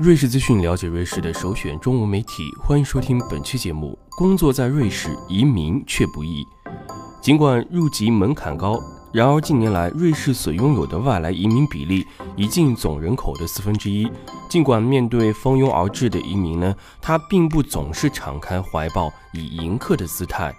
瑞士资讯，了解瑞士的首选中文媒体。欢迎收听本期节目。工作在瑞士，移民却不易。尽管入籍门槛高，然而近年来瑞士所拥有的外来移民比例已近总人口的四分之一。尽管面对蜂拥而至的移民呢，他并不总是敞开怀抱，以迎客的姿态。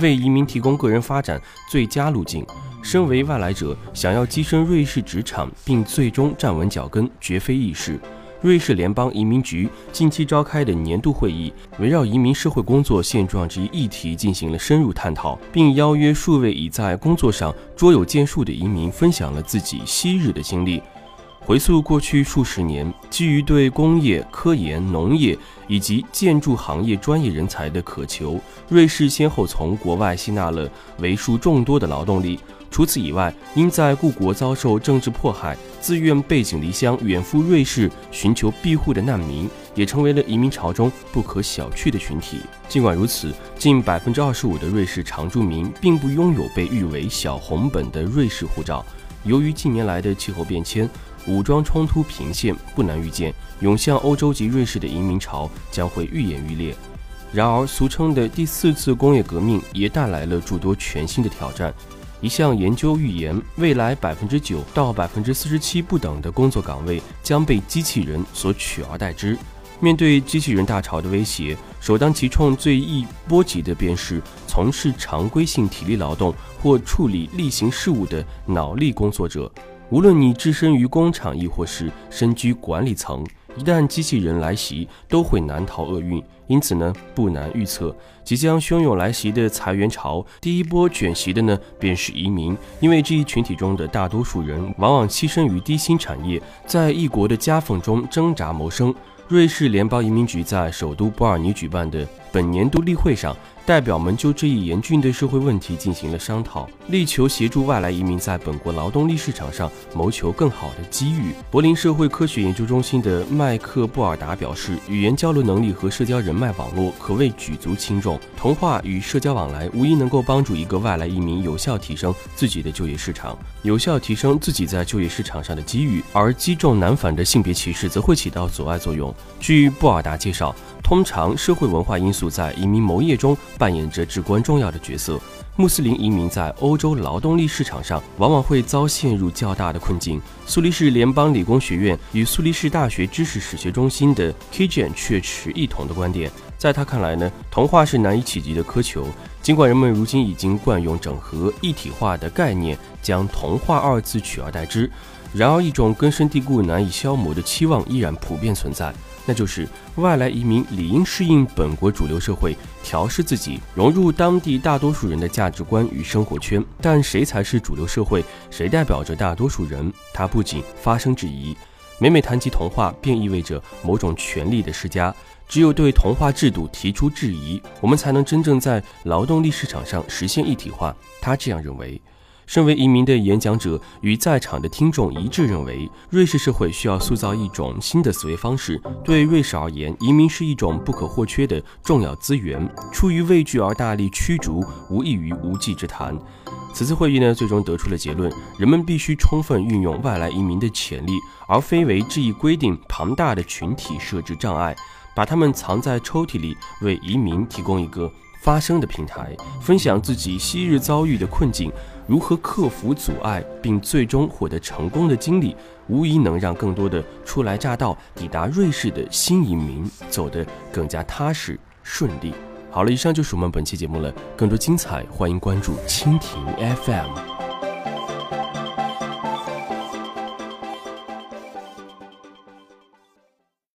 为移民提供个人发展最佳路径。身为外来者，想要跻身瑞士职场并最终站稳脚跟，绝非易事。瑞士联邦移民局近期召开的年度会议，围绕移民社会工作现状这一议题进行了深入探讨，并邀约数位已在工作上卓有建树的移民分享了自己昔日的经历。回溯过去数十年，基于对工业、科研、农业以及建筑行业专业人才的渴求，瑞士先后从国外吸纳了为数众多的劳动力。除此以外，因在故国遭受政治迫害，自愿背井离乡远赴瑞士寻求庇护的难民，也成为了移民潮中不可小觑的群体。尽管如此，近百分之二十五的瑞士常住民并不拥有被誉为“小红本”的瑞士护照。由于近年来的气候变迁，武装冲突频现，不难预见，涌向欧洲及瑞士的移民潮将会愈演愈烈。然而，俗称的第四次工业革命也带来了诸多全新的挑战。一项研究预言，未来百分之九到百分之四十七不等的工作岗位将被机器人所取而代之。面对机器人大潮的威胁，首当其冲、最易波及的便是从事常规性体力劳动或处理例行事务的脑力工作者。无论你置身于工厂，亦或是身居管理层，一旦机器人来袭，都会难逃厄运。因此呢，不难预测，即将汹涌来袭的裁员潮，第一波卷袭的呢，便是移民。因为这一群体中的大多数人，往往栖身于低薪产业，在异国的夹缝中挣扎谋生。瑞士联邦移民局在首都波尔尼举办的本年度例会上。代表们就这一严峻的社会问题进行了商讨，力求协助外来移民在本国劳动力市场上谋求更好的机遇。柏林社会科学研究中心的麦克布尔达表示，语言交流能力和社交人脉网络可谓举足轻重。童话与社交往来无疑能够帮助一个外来移民有效提升自己的就业市场，有效提升自己在就业市场上的机遇，而击中难反的性别歧视则会起到阻碍作用。据布尔达介绍。通常，社会文化因素在移民谋业中扮演着至关重要的角色。穆斯林移民在欧洲劳动力市场上往往会遭陷入较大的困境。苏黎世联邦理工学院与苏黎世大学知识史学中心的 Kijan 却持异同的观点。在他看来呢，童话是难以企及的苛求。尽管人们如今已经惯用整合一体化的概念，将童话二字取而代之，然而一种根深蒂固、难以消磨的期望依然普遍存在。那就是外来移民理应适应本国主流社会，调试自己，融入当地大多数人的价值观与生活圈。但谁才是主流社会？谁代表着大多数人？他不仅发生质疑，每每谈及童话，便意味着某种权力的施加。只有对童话制度提出质疑，我们才能真正在劳动力市场上实现一体化。他这样认为。身为移民的演讲者与在场的听众一致认为，瑞士社会需要塑造一种新的思维方式。对瑞士而言，移民是一种不可或缺的重要资源。出于畏惧而大力驱逐，无异于无稽之谈。此次会议呢，最终得出了结论：人们必须充分运用外来移民的潜力，而非为这一规定庞大的群体设置障碍，把他们藏在抽屉里，为移民提供一个。发声的平台，分享自己昔日遭遇的困境，如何克服阻碍，并最终获得成功的经历，无疑能让更多的初来乍到抵达瑞士的新移民走得更加踏实顺利。好了，以上就是我们本期节目了，更多精彩，欢迎关注蜻蜓 FM。